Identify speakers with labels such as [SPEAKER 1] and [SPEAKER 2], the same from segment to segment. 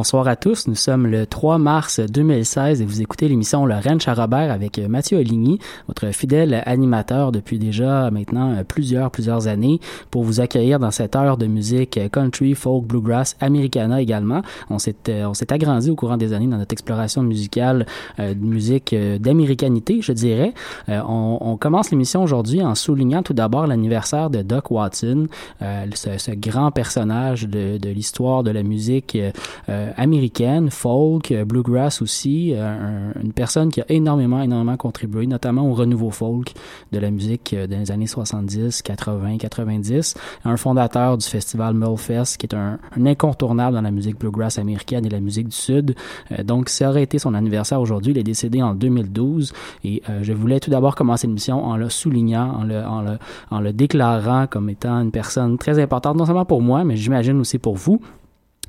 [SPEAKER 1] Bonsoir à tous, nous sommes le 3 mars 2016 et vous écoutez l'émission Le Ranch à Robert avec Mathieu Oligny, votre fidèle animateur depuis déjà maintenant plusieurs, plusieurs années pour vous accueillir dans cette heure de musique country, folk, bluegrass, americana également. On s'est, on s'est agrandi au courant des années dans notre exploration musicale euh, de musique euh, d'américanité, je dirais. Euh, on, commence l'émission aujourd'hui en soulignant tout d'abord l'anniversaire de Doc Watson, ce, ce, grand personnage de, de l'histoire de la musique américaine, folk, bluegrass aussi, un, une personne qui a énormément, énormément contribué, notamment au renouveau folk de la musique des années 70, 80, 90. Un fondateur du festival Mullfest, qui est un, incontournable dans la musique bluegrass américaine et la musique du Sud. Euh, donc, ça aurait été son anniversaire aujourd'hui. Il est décédé en 2012 et euh, je voulais tout d'abord commencer l'émission en le soulignant, en, le, en le déclarant comme étant une personne très importante, non seulement pour moi, mais j'imagine aussi pour vous.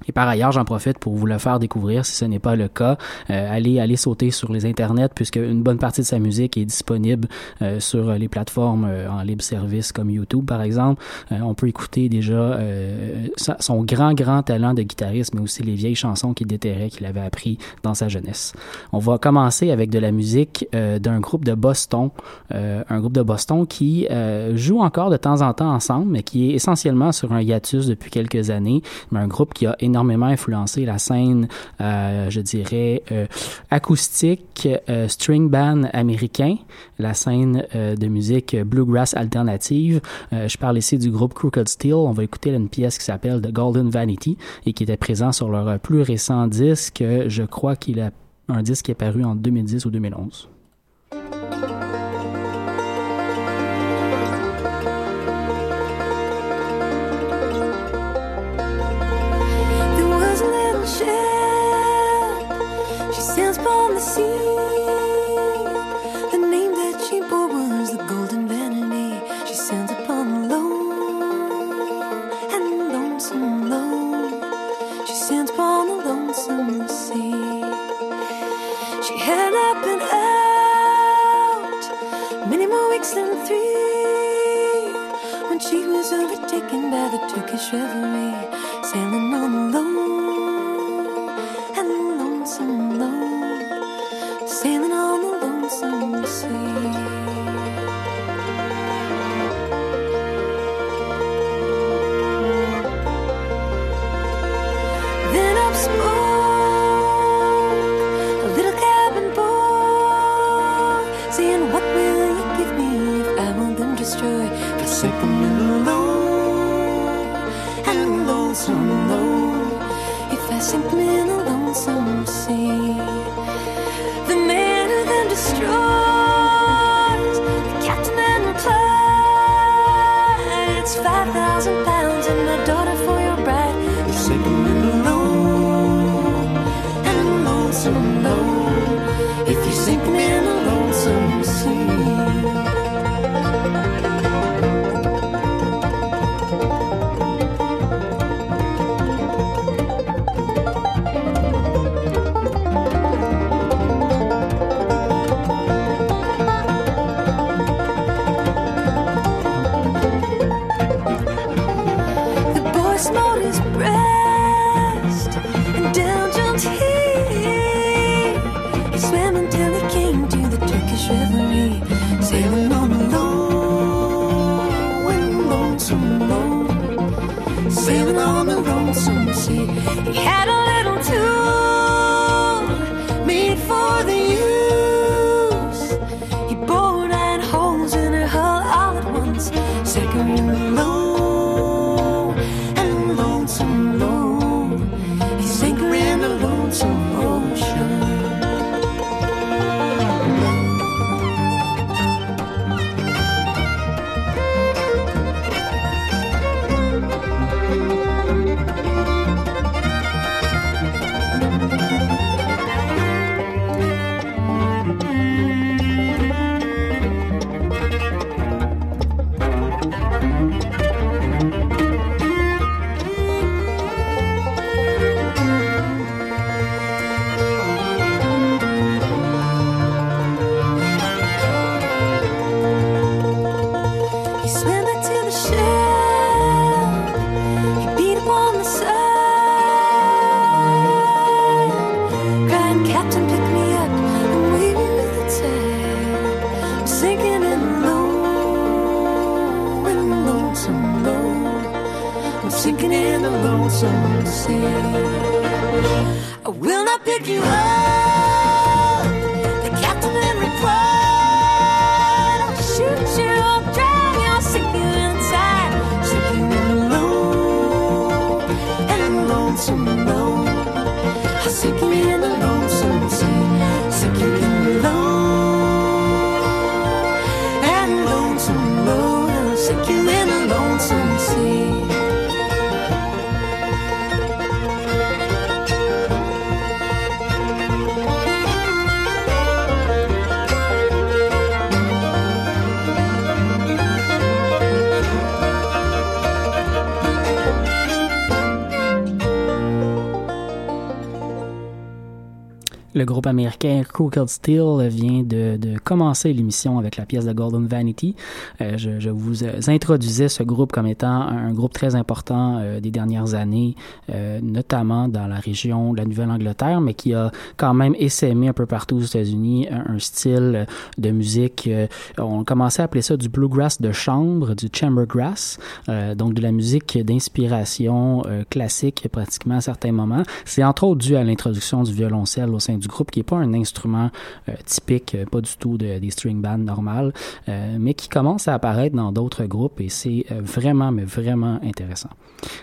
[SPEAKER 1] Et par ailleurs, j'en profite pour vous le faire découvrir si ce n'est pas le cas. Euh, allez, allez sauter sur les internets puisque une bonne partie de sa musique est disponible euh, sur les plateformes euh, en libre service comme YouTube par exemple. Euh, on peut écouter déjà euh, son grand grand talent de guitariste, mais aussi les vieilles chansons qu'il déterrait, qu'il avait appris dans sa jeunesse. On va commencer avec de la musique euh, d'un groupe de Boston, un groupe de Boston qui joue encore de temps en temps ensemble, mais qui est essentiellement sur un hiatus depuis quelques années, mais un groupe qui a énormément influencé la scène, euh, je dirais, euh, acoustique, euh, string band américain, la scène de musique bluegrass alternative. je parle ici du groupe Crooked Steel. On va écouter une pièce qui s'appelle The Golden Vanity et qui était présent sur leur plus récent disque. Je crois qu'il a un disque qui est paru en 2010 ou 2011.
[SPEAKER 2] Turkish reverie, sailing on the in
[SPEAKER 1] groupe américain Crooked Steel vient de, commencer l'émission avec la pièce de Golden Vanity. Euh, je, vous euh, introduisais ce groupe comme étant un groupe très important euh, des dernières années, notamment dans la région de la Nouvelle-Angleterre, mais qui a quand même essaimé un peu partout aux États-Unis un, un style de musique. on commençait à appeler ça du bluegrass de chambre, du chambergrass, donc de la musique d'inspiration classique pratiquement à certains moments. C'est entre autres dû à l'introduction du violoncelle au sein du groupe, qui n'est pas un instrument euh, typique, euh, pas du tout de, des string bands normales, euh, mais qui commence à apparaître dans d'autres groupes et c'est vraiment, mais vraiment intéressant.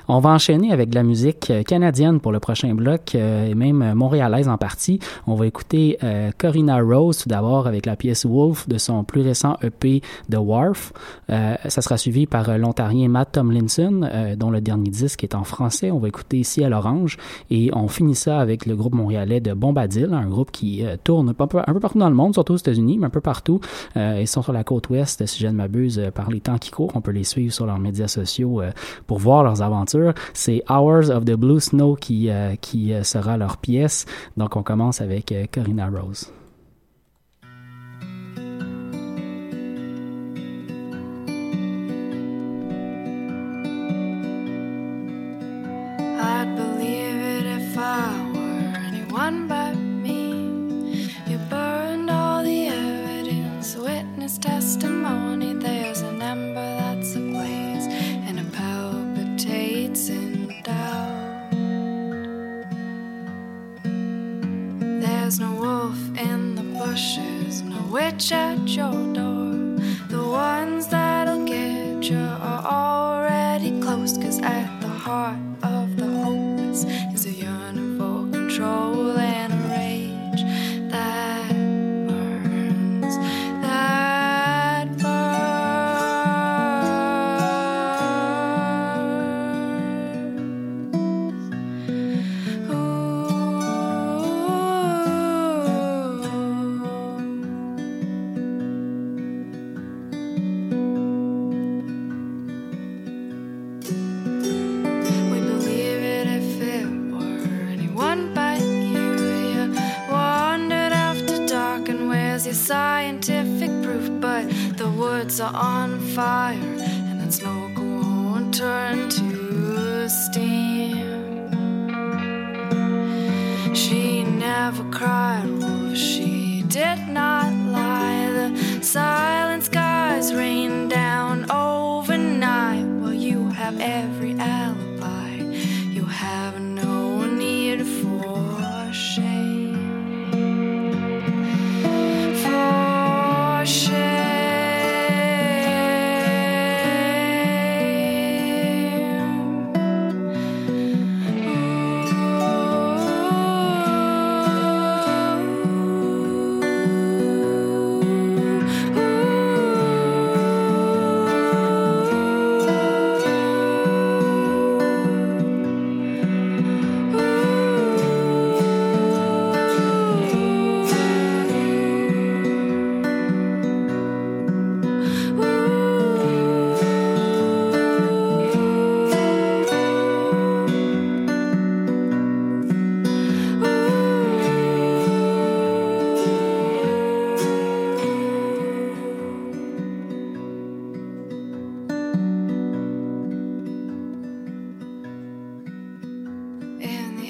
[SPEAKER 1] On va enchaîner avec de la musique canadienne pour le prochain bloc et même montréalaise en partie. On va écouter Corinna Rose tout d'abord avec la pièce Wolf de son plus récent EP The Wharf. Ça sera suivi par l'Ontarien Matt Tomlinson, dont le dernier disque est en français. On va écouter Ciel Orange et on finit ça avec le groupe montréalais de Bombadil, un groupe qui euh, tourne un peu, partout dans le monde, surtout aux États-Unis, mais un peu partout. Euh, ils sont sur la côte ouest, si je ne m'abuse, euh, par les temps qui courent. On peut les suivre sur leurs médias sociaux euh, pour voir leurs aventures. C'est Hours of the Blue Snow qui, euh, qui euh, sera leur pièce. Donc on commence avec euh, Corinna Rose.
[SPEAKER 3] his testimony, there's an ember that's ablaze, and it palpitates in doubt. There's no wolf in the bushes, no witch at your door. The ones that'll get you are already close, cause at the heart of the hopeless is a yearning for control.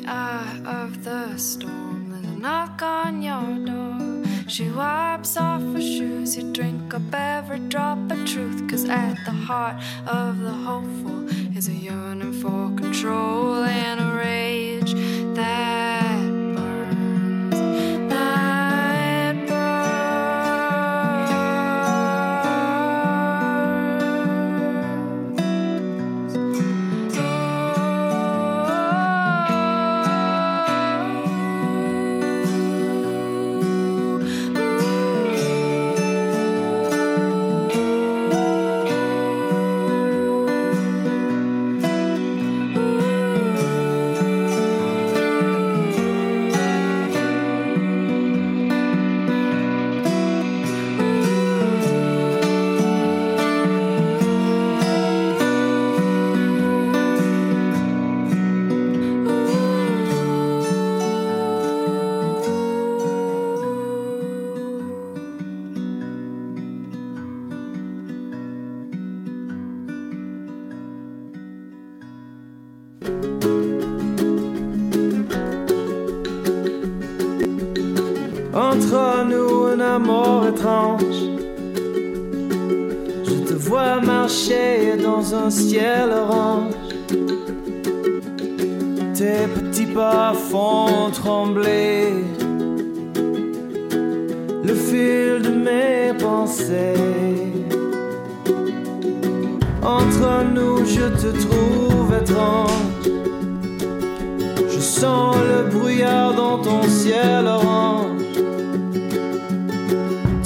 [SPEAKER 3] eye of the storm. There's a knock on your door. She wipes off her shoes. You drink up every drop of truth. Cause at the heart of the hopeful is a yearning for control and a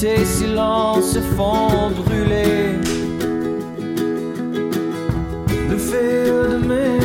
[SPEAKER 4] tes silences se font brûler. Le feu de mes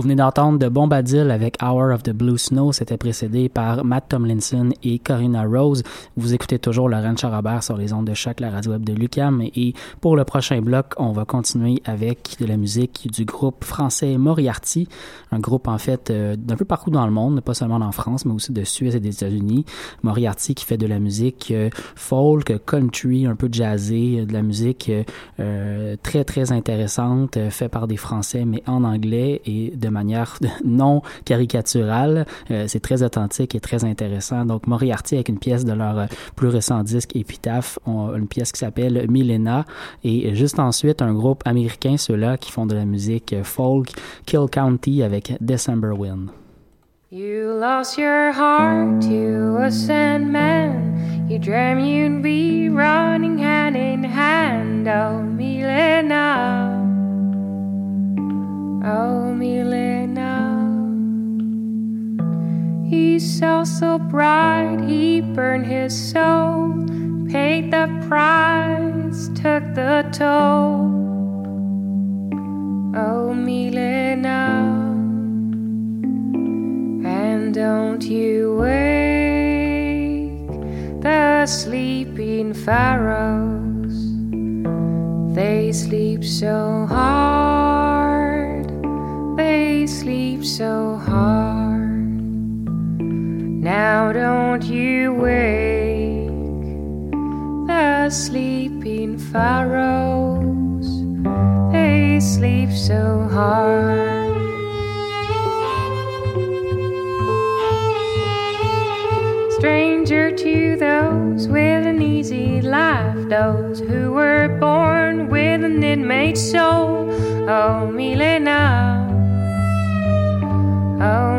[SPEAKER 1] Vous venez d'entendre de Bombadil avec Hour of the Blue Snow. C'était précédé par Matt Tomlinson et Corinna Rose. Vous écoutez toujours Laurent Charabert sur les ondes de choc, la radio web de Lucam. Et pour le prochain bloc, on va continuer avec de la musique du groupe français Moriarty. Un groupe, en fait, euh, d'un peu partout dans le monde, pas seulement en France, mais aussi de Suisse et des États-Unis. Moriarty qui fait de la musique euh, folk, country, un peu jazzée, de la musique euh, très, très intéressante, fait par des Français, mais en anglais et de manière non caricaturale. Euh, c'est très authentique et très intéressant. Donc, Moriarty avec une pièce de leur euh, plus récent disque Epitaph, une pièce qui s'appelle Milena. Et juste ensuite, un groupe américain, ceux-là, qui font de la musique euh, folk, Kill County avec December Wind.
[SPEAKER 5] You lost your heart to a sandman. You dreamed you'd be running hand in hand. Oh, Milena. Oh, Milena. He saw so bright, he burned his soul, paid the price, took the toll. Oh, Milena. And don't you wake the sleeping pharaohs. They sleep so hard, Don't you wake the sleeping pharaohs, they sleep so hard. stranger to those with an easy life, those who were born with an inmate soul. Oh, Milena. Oh.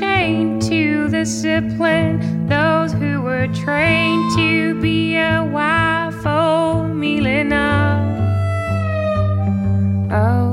[SPEAKER 5] Chained to discipline, those who were trained to be a wife. Oh, Milena. Oh,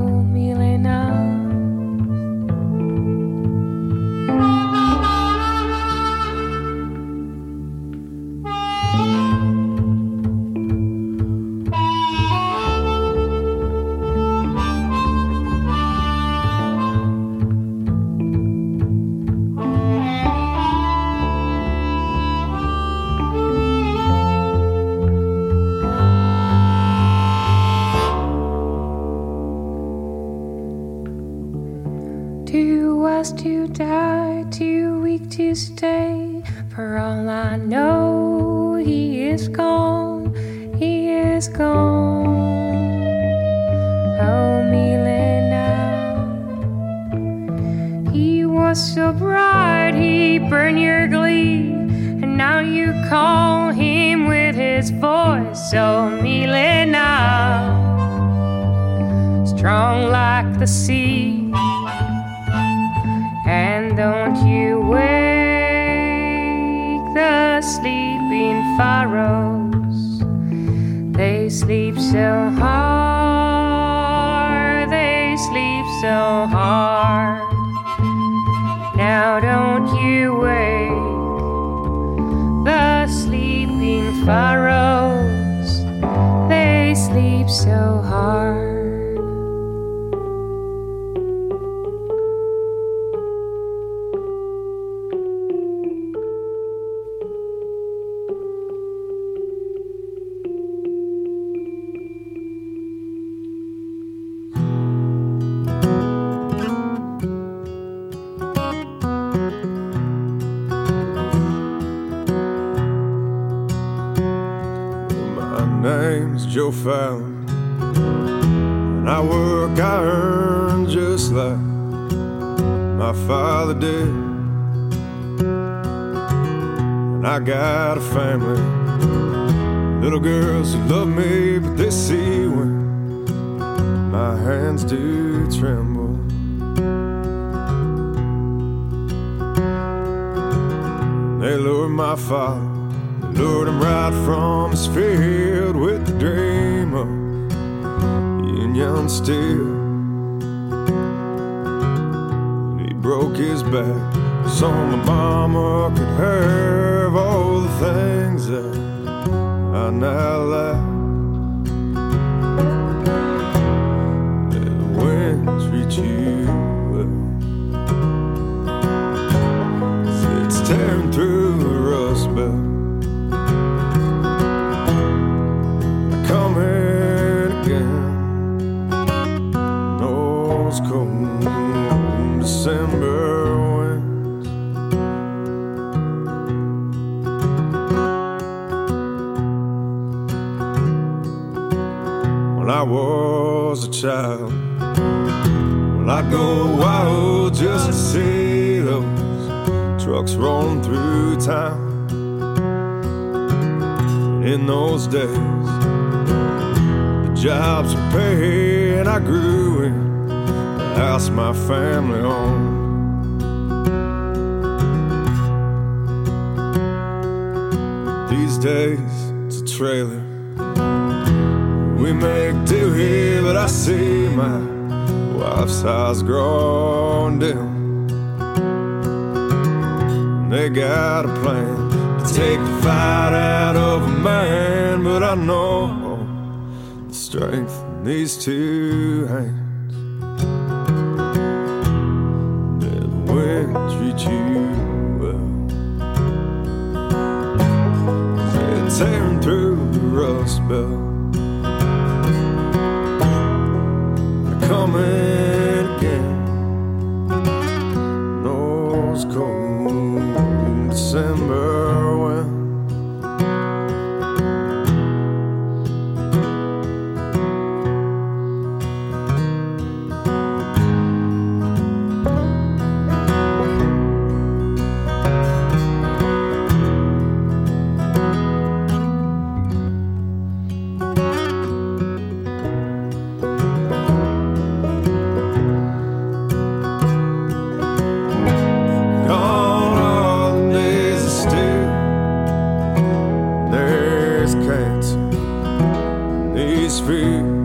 [SPEAKER 5] stay. For all I know, he is gone, he is gone. Oh, Milena. He was so bright, he burned your glee. And now you call him with his voice. Oh, Milena. Strong like the sea. Sleeping pharaohs. They sleep so hard, they sleep so hard.
[SPEAKER 6] Father did. And I got a family, little girls who love me, but they see when my hands do tremble. They lured my father, they lured him right from his field with the dream of Union Steel. Broke his back so my mama could have all the things that I now lack. The winds reach you well. It's tearing through the rust belt. Coming again. Those cold December winds. When I was a child, well, I'd go wild just to see those trucks rolling through town. In those days, the jobs were pay, and I grew house my family owned. These days, it's a trailer. We make do here, but I see my wife's eyes growing dim. They got a plan to take the fight out of a man, but I know the strength in these two hands. feet.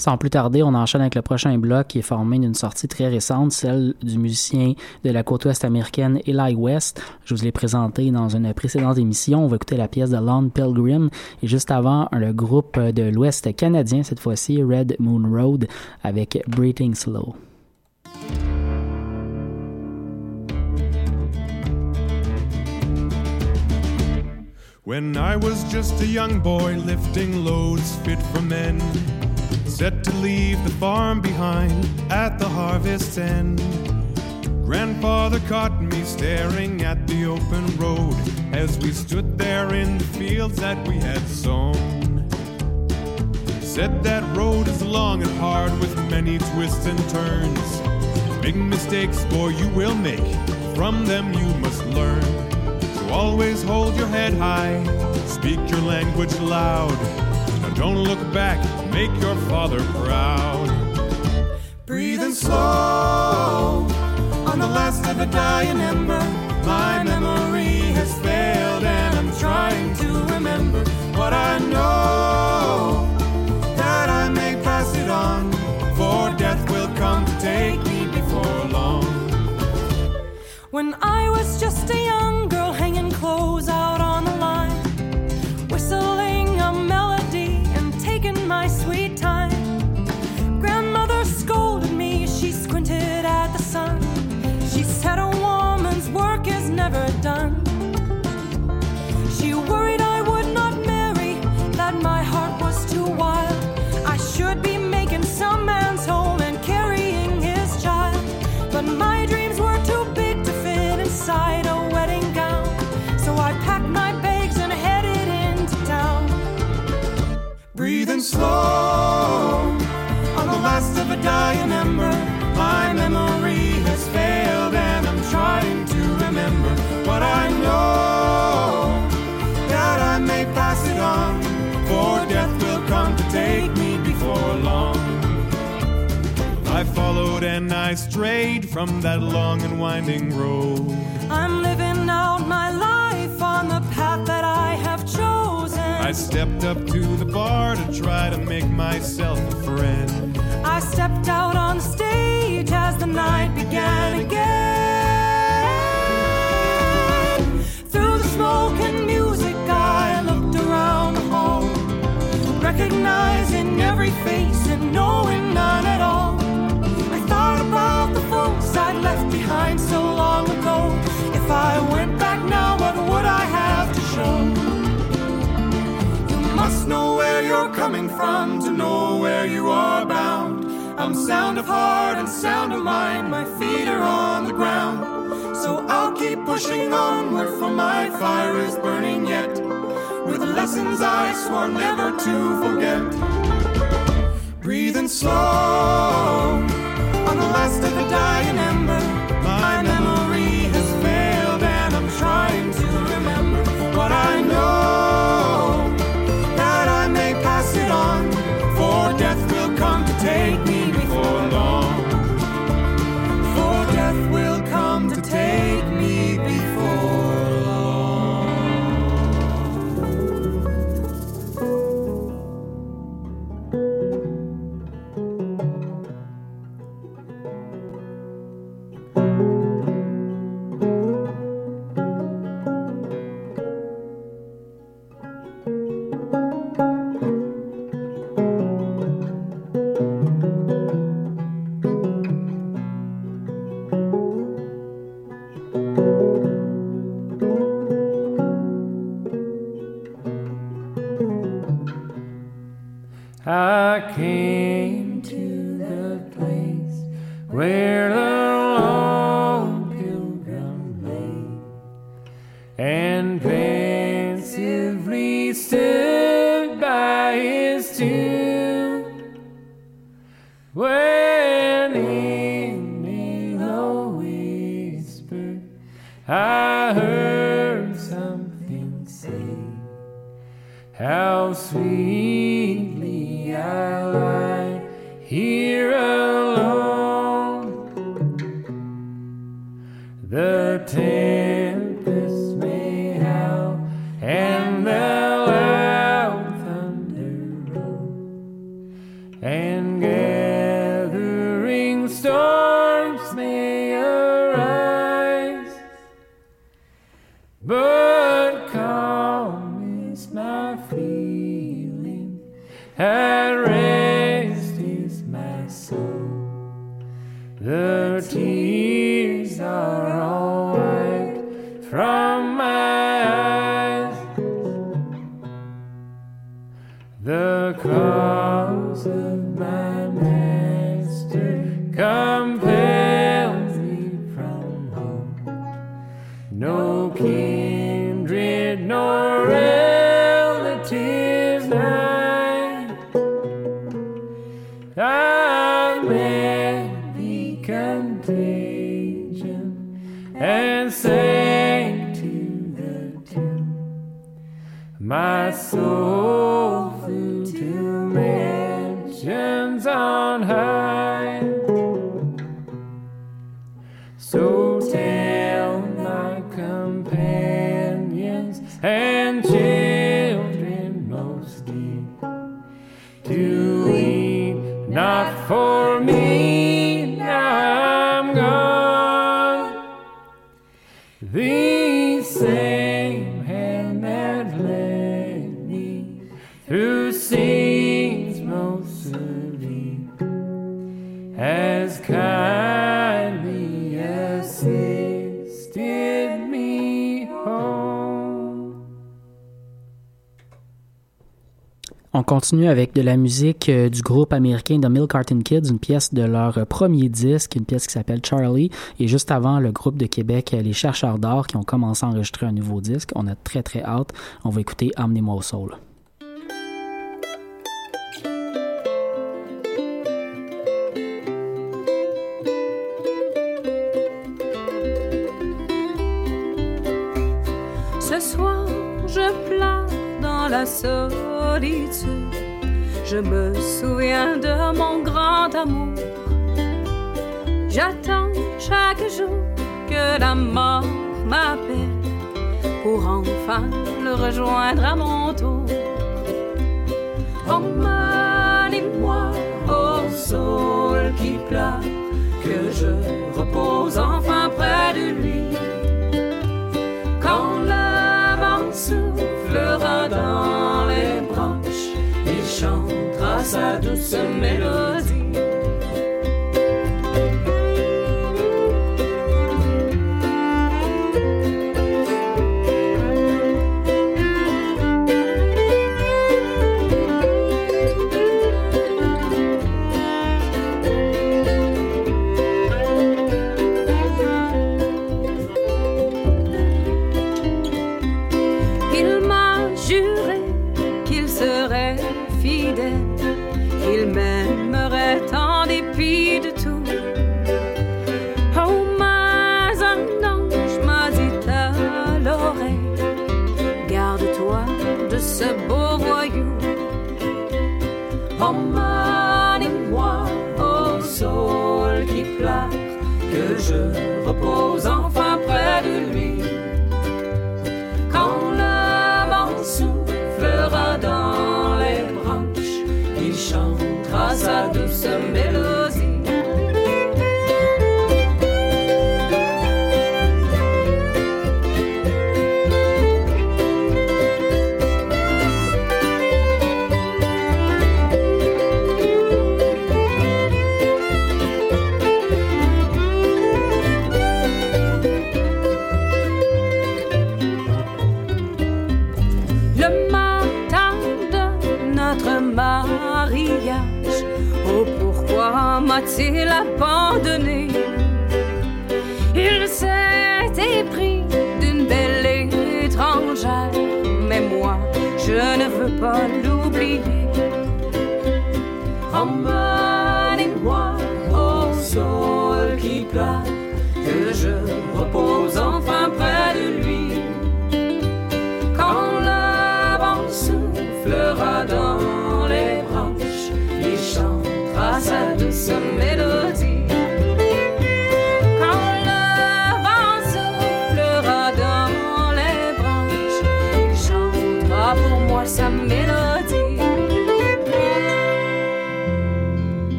[SPEAKER 1] Sans plus tarder, on enchaîne avec le prochain bloc qui est formé d'une sortie très récente, celle du musicien de la côte ouest américaine Eli West. Je vous l'ai présenté dans une précédente émission. On va écouter la pièce de Lon Pilgrim et juste avant, le groupe de l'ouest canadien, cette fois-ci Red Moon Road avec Breathing Slow.
[SPEAKER 7] When I was just a young boy lifting loads fit for men, set to leave the farm behind at the harvest's end. Grandfather caught me staring at the open road as we stood there in the fields that we had sown. Said that road is long and hard with many twists and turns. Big mistakes, boy, you will make. From them you must learn. So always hold your head high, speak your language loud. Don't look back, make your father proud.
[SPEAKER 8] Breathing slow on the last of a dying ember. My memory has failed, and I'm trying to remember what I know that I may pass it on. For death will come to take me before long.
[SPEAKER 9] When I was just a young
[SPEAKER 8] slow on the last of a dying ember. My memory has failed, and I'm trying to remember what I know that I may pass it on. For death will come to take me before long.
[SPEAKER 7] I followed and I strayed from that long and winding road.
[SPEAKER 9] I'm living out my life on the path that I have chosen.
[SPEAKER 7] I stepped up to the bar to try to make myself a friend.
[SPEAKER 9] I stepped out on stage as the night began again. Through the smoke and music, I looked around the hall, recognizing every face and knowing none at all. I thought about the folks I'd left behind so long ago. I went back now, what would I have to show?
[SPEAKER 8] You must know where you're coming from to know where you are bound. I'm sound of heart and sound of mind. My feet are on the ground. So I'll keep pushing onward, for my fire is burning yet. With lessons I swore never to forget. Breathing slow on the last of the dying ember. And
[SPEAKER 10] pain. Not for me, now I'm gone. The
[SPEAKER 1] continue avec de la musique euh, du groupe américain The Milk Carton Kids, une pièce de leur euh, premier disque, une pièce qui s'appelle Charlie. Et juste avant, le groupe de Québec, euh, les Chercheurs d'Or, qui ont commencé à enregistrer un nouveau disque. On a très très hâte. On va écouter Emmenez-moi au Soul.
[SPEAKER 11] Je me souviens de mon grand amour. J'attends chaque jour que la mort m'appelle pour enfin le rejoindre à mon tour. passado, são mélodie.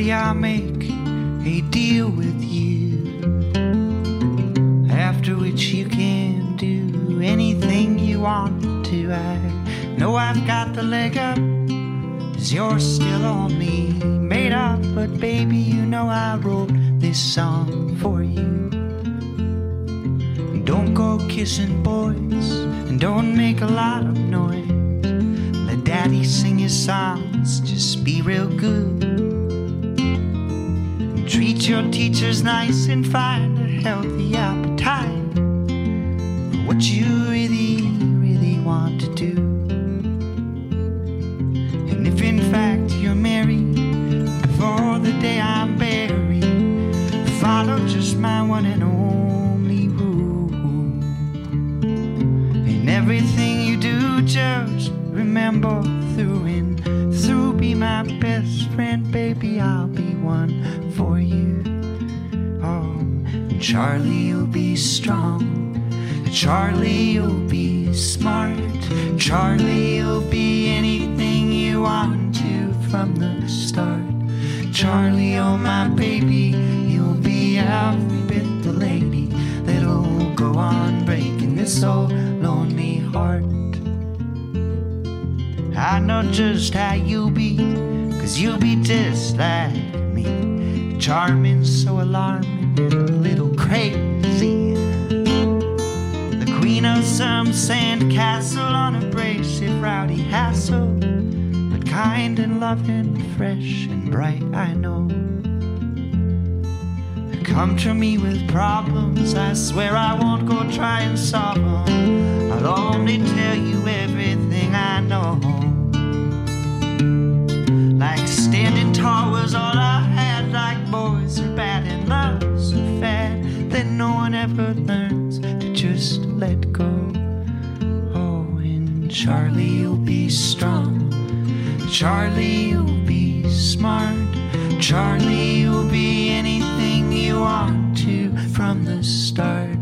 [SPEAKER 12] Charlie, I'll make a deal with you. After which you can do anything you want to. I know I've got the leg up, cause you're still on me. Made up, but baby, you know I wrote this song for you. Don't go kissing boys, and don't make a lot of noise. Let daddy sing his songs, just be real good. Treat your teachers nice and find a healthy appetite Charlie, you'll be strong. Charlie, you'll be smart. Charlie, you'll be anything you want to from the start. Charlie, oh my baby, you'll be every bit the lady that'll go on breaking this old lonely heart. I know just how you'll be, cause you'll be just like me. Charming, so alarming, crazy. The queen of some sandcastle on a abrasive, rowdy hassle. But kind and loving, fresh and bright, I know. They Come to me with problems, I swear I won't go try and solve them. I'll only tell you everything I know. Like standing tall was all Charlie, you'll be strong. Charlie, you'll be smart. Charlie, you'll be anything you want to from the start.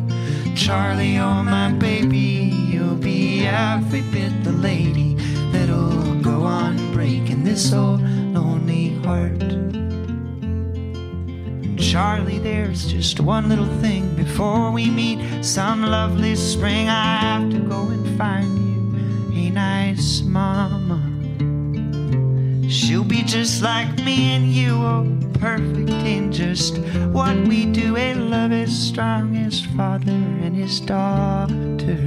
[SPEAKER 12] Charlie, oh my baby, you'll be every bit the lady that'll go on breaking this old lonely heart. Charlie, there's just one little thing before we meet some lovely spring. I have to go and find you nice mama. She'll be just like me and you, oh, perfect in just what we do. A love as strong as father and his daughter.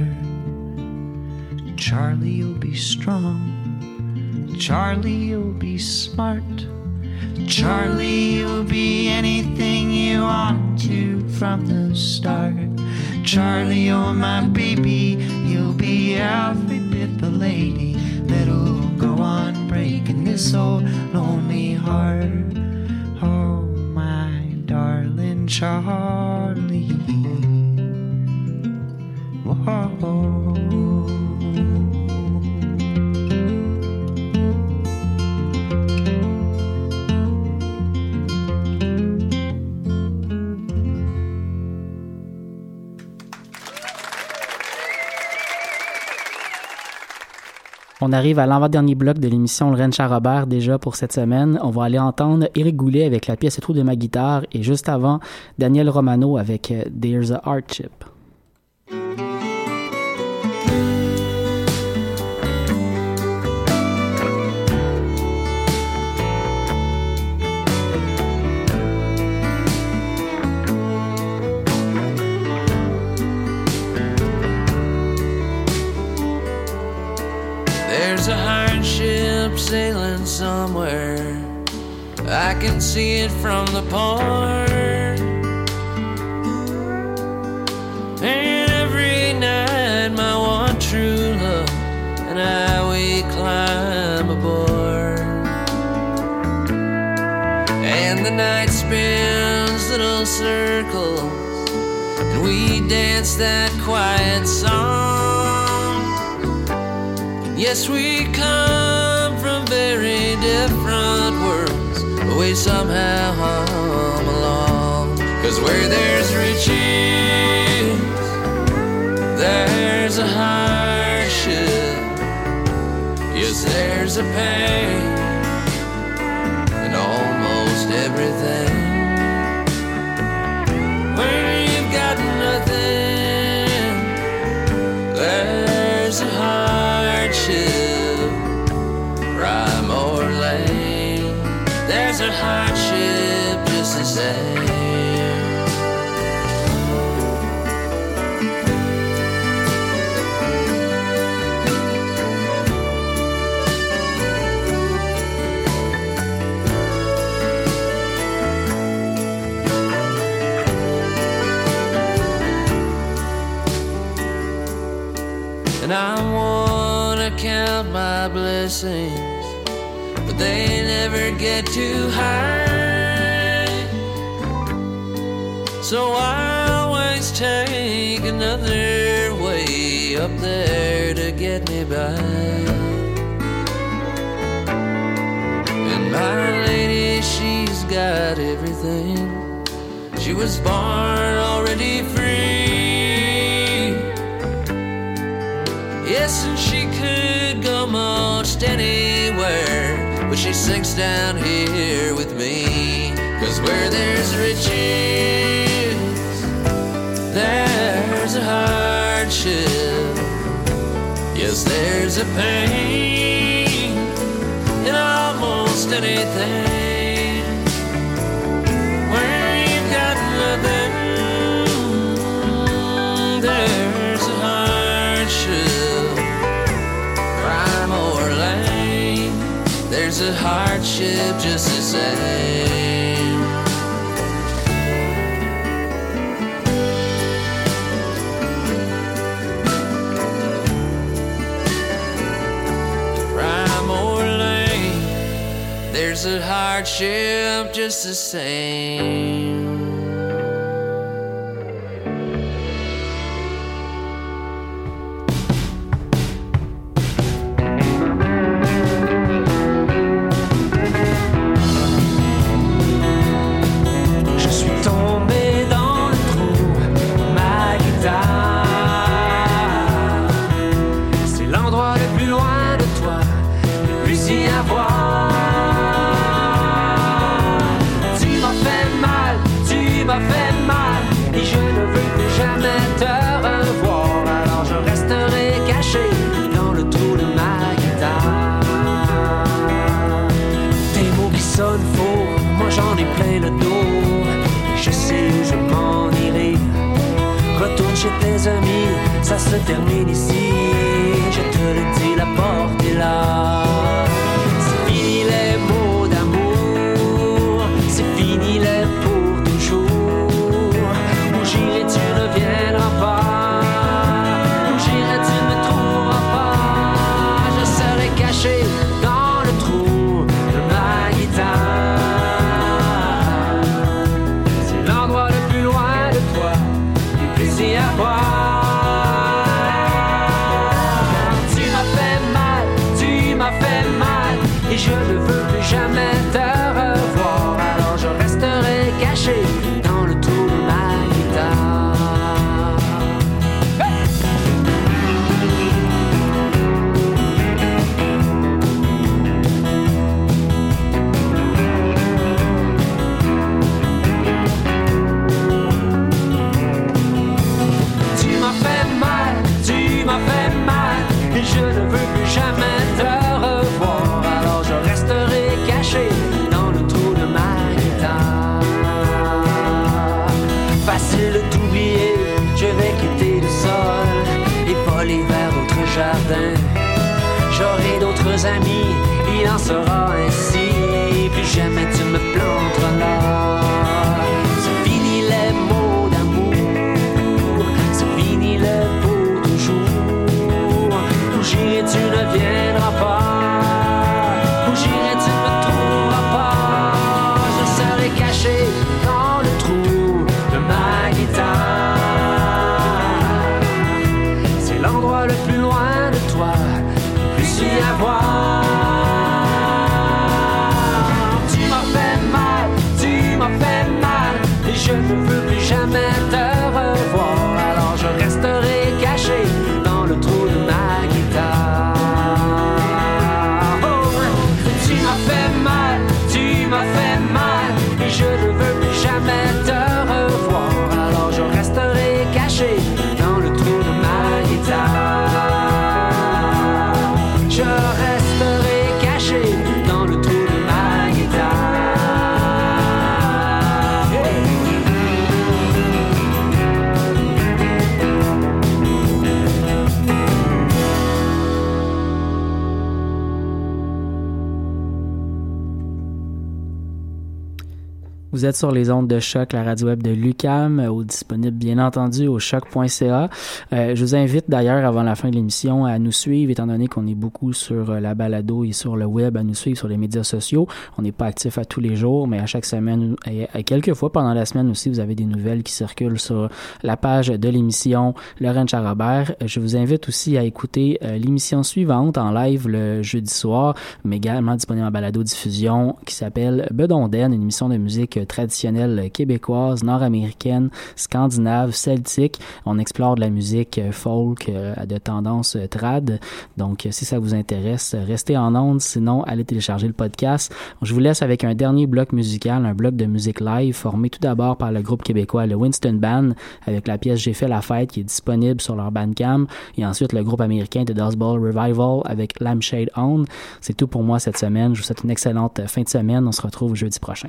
[SPEAKER 12] Charlie, you'll be strong. Charlie, you'll be smart. Charlie, you'll be anything you want to from the start. Charlie, you're my baby, you'll be every bit the lady that'll go on breaking this old lonely heart. Oh, my darling Charlie. Whoa.
[SPEAKER 1] On arrive à l'avant-dernier bloc de l'émission Le Rennes Robert déjà pour cette semaine. On va aller entendre Éric Goulet avec la pièce Trou de ma guitare et juste avant, Daniel Romano avec euh, There's a Hardship.
[SPEAKER 13] From the port. And every night, my one true love and I we climb aboard. And the night spins little circles, and we dance that quiet song. Yes, we come from very different but we somehow hum along. Cause where there's riches, there's a hardship. Yes, there's a pain my blessings, but they never get too high. So I always take another way up there to get me by. And my lady, she's got everything. She was born already free. Anywhere, but she sinks down here with me. Cause where there's riches, there's a hardship. Yes, there's a pain in almost anything. Hardship just the same. Or there's a hardship just the same.
[SPEAKER 14] Le plus loin de toi, le plus y avoir. Tu m'as fait mal, tu m'as fait mal, et je ne veux plus jamais te revoir. Alors je resterai caché dans le trou de ma guitare. Des mots qui sonnent faux, moi j'en ai plein le dos. Et je sais où je m'en irai. Retourne chez tes amis, ça se termine ici. Je te le dis, la porte est là. Sera
[SPEAKER 1] sur les ondes de choc, la radio web de Lucam, euh, disponible bien entendu au choc.ca. Euh, je vous invite d'ailleurs avant la fin de l'émission à nous suivre, étant donné qu'on est beaucoup sur euh, la balado et sur le web, à nous suivre sur les médias sociaux. On n'est pas actif à tous les jours, mais à chaque semaine et, quelques fois pendant la semaine aussi, vous avez des nouvelles qui circulent sur la page de l'émission Laurent Charabert. Je vous invite aussi à écouter l'émission suivante en live le jeudi soir, mais également disponible en balado diffusion, qui s'appelle Bedonden, une émission de musique traditionnelle québécoise, nord-américaine, scandinave, celtique. On explore de la musique euh, folk euh, de tendance euh, trad. Donc, si ça vous intéresse, restez en ondes. Sinon, allez télécharger le podcast. Je vous laisse avec un dernier bloc musical, un bloc de musique live formé tout d'abord par le groupe québécois le Winston Band avec la pièce J'ai fait la fête qui est disponible sur leur Bandcamp et ensuite le groupe américain de Dust Bowl Revival avec Lampshade On. C'est tout pour moi cette semaine. Je vous souhaite une excellente fin de semaine. On se retrouve jeudi prochain.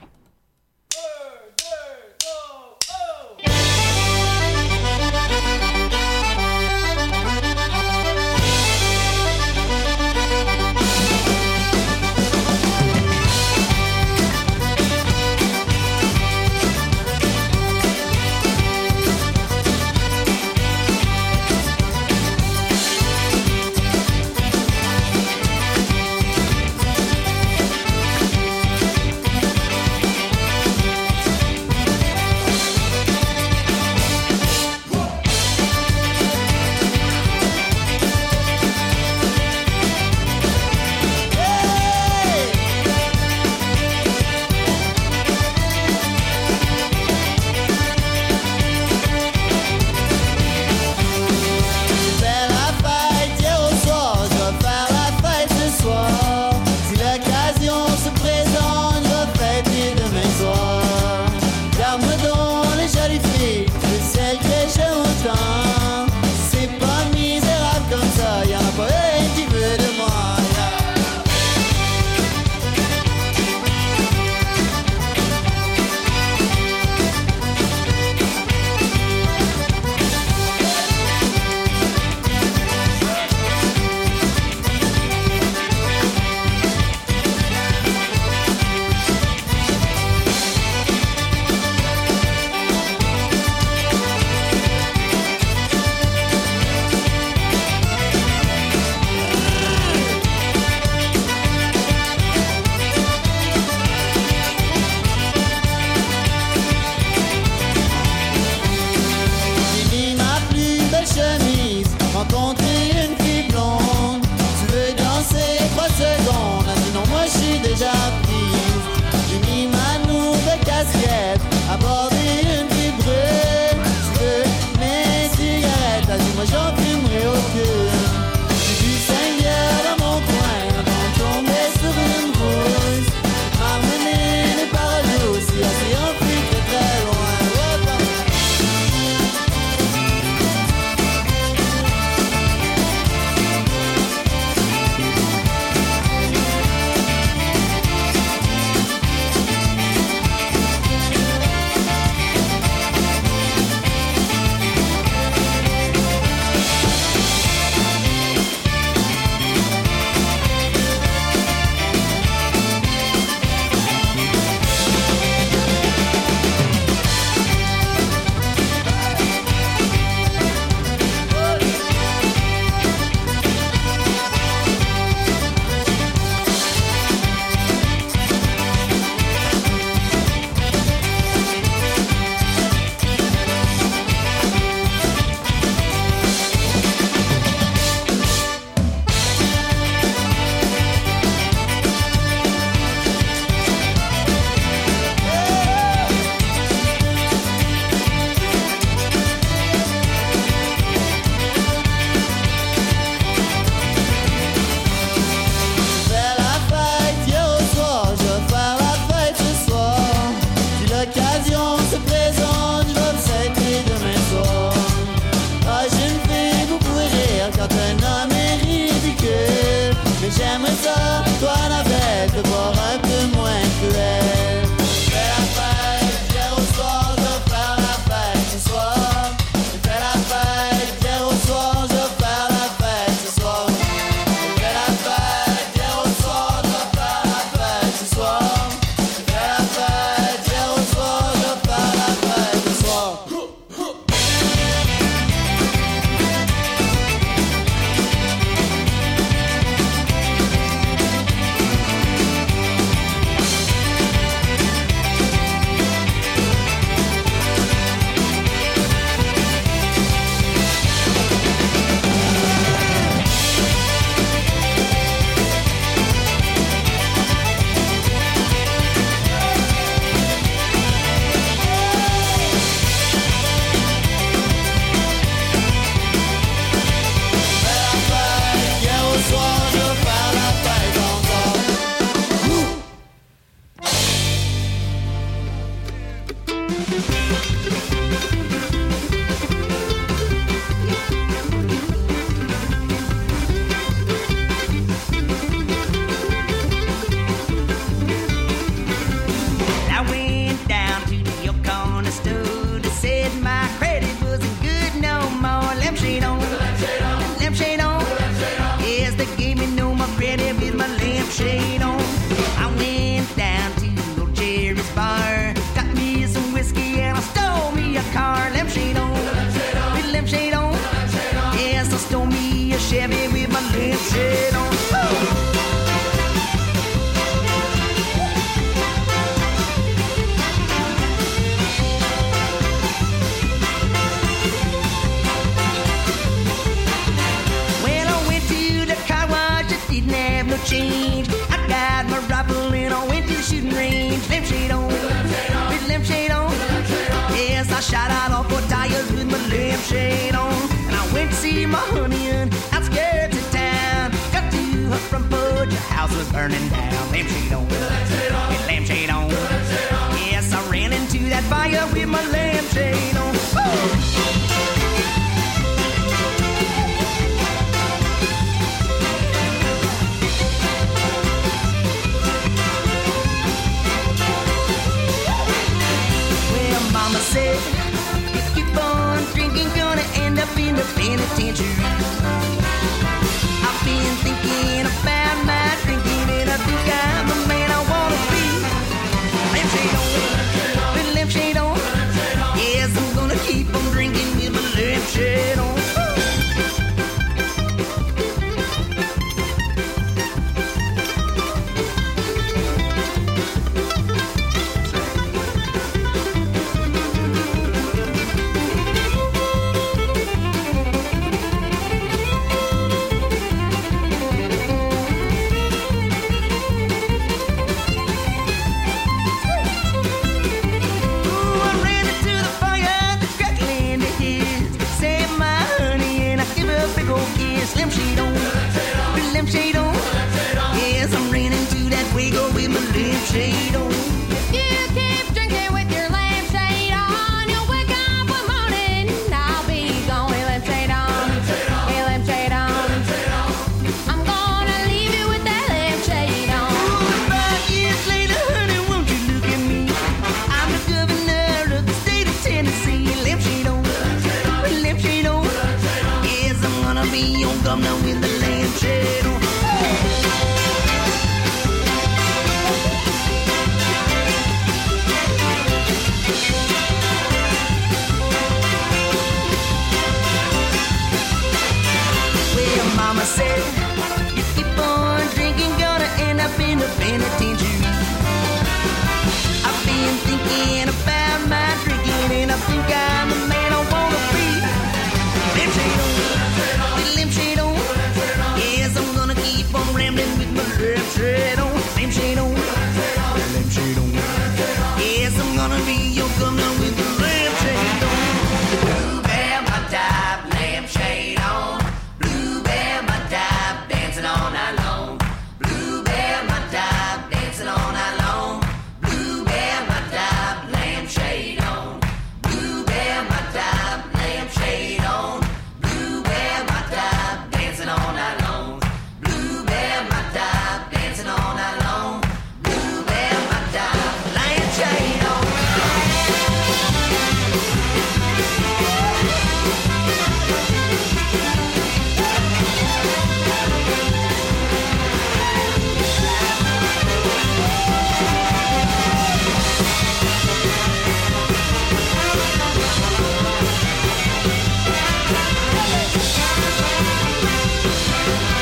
[SPEAKER 2] on
[SPEAKER 15] me a Chevy with my lids be my honey and outskirts of town. Got to up front porch, Your house was burning down. Lampshade on, lampshade on, lampshade on. Yes, I ran into that fire with my lampshade. up in the penitentiary.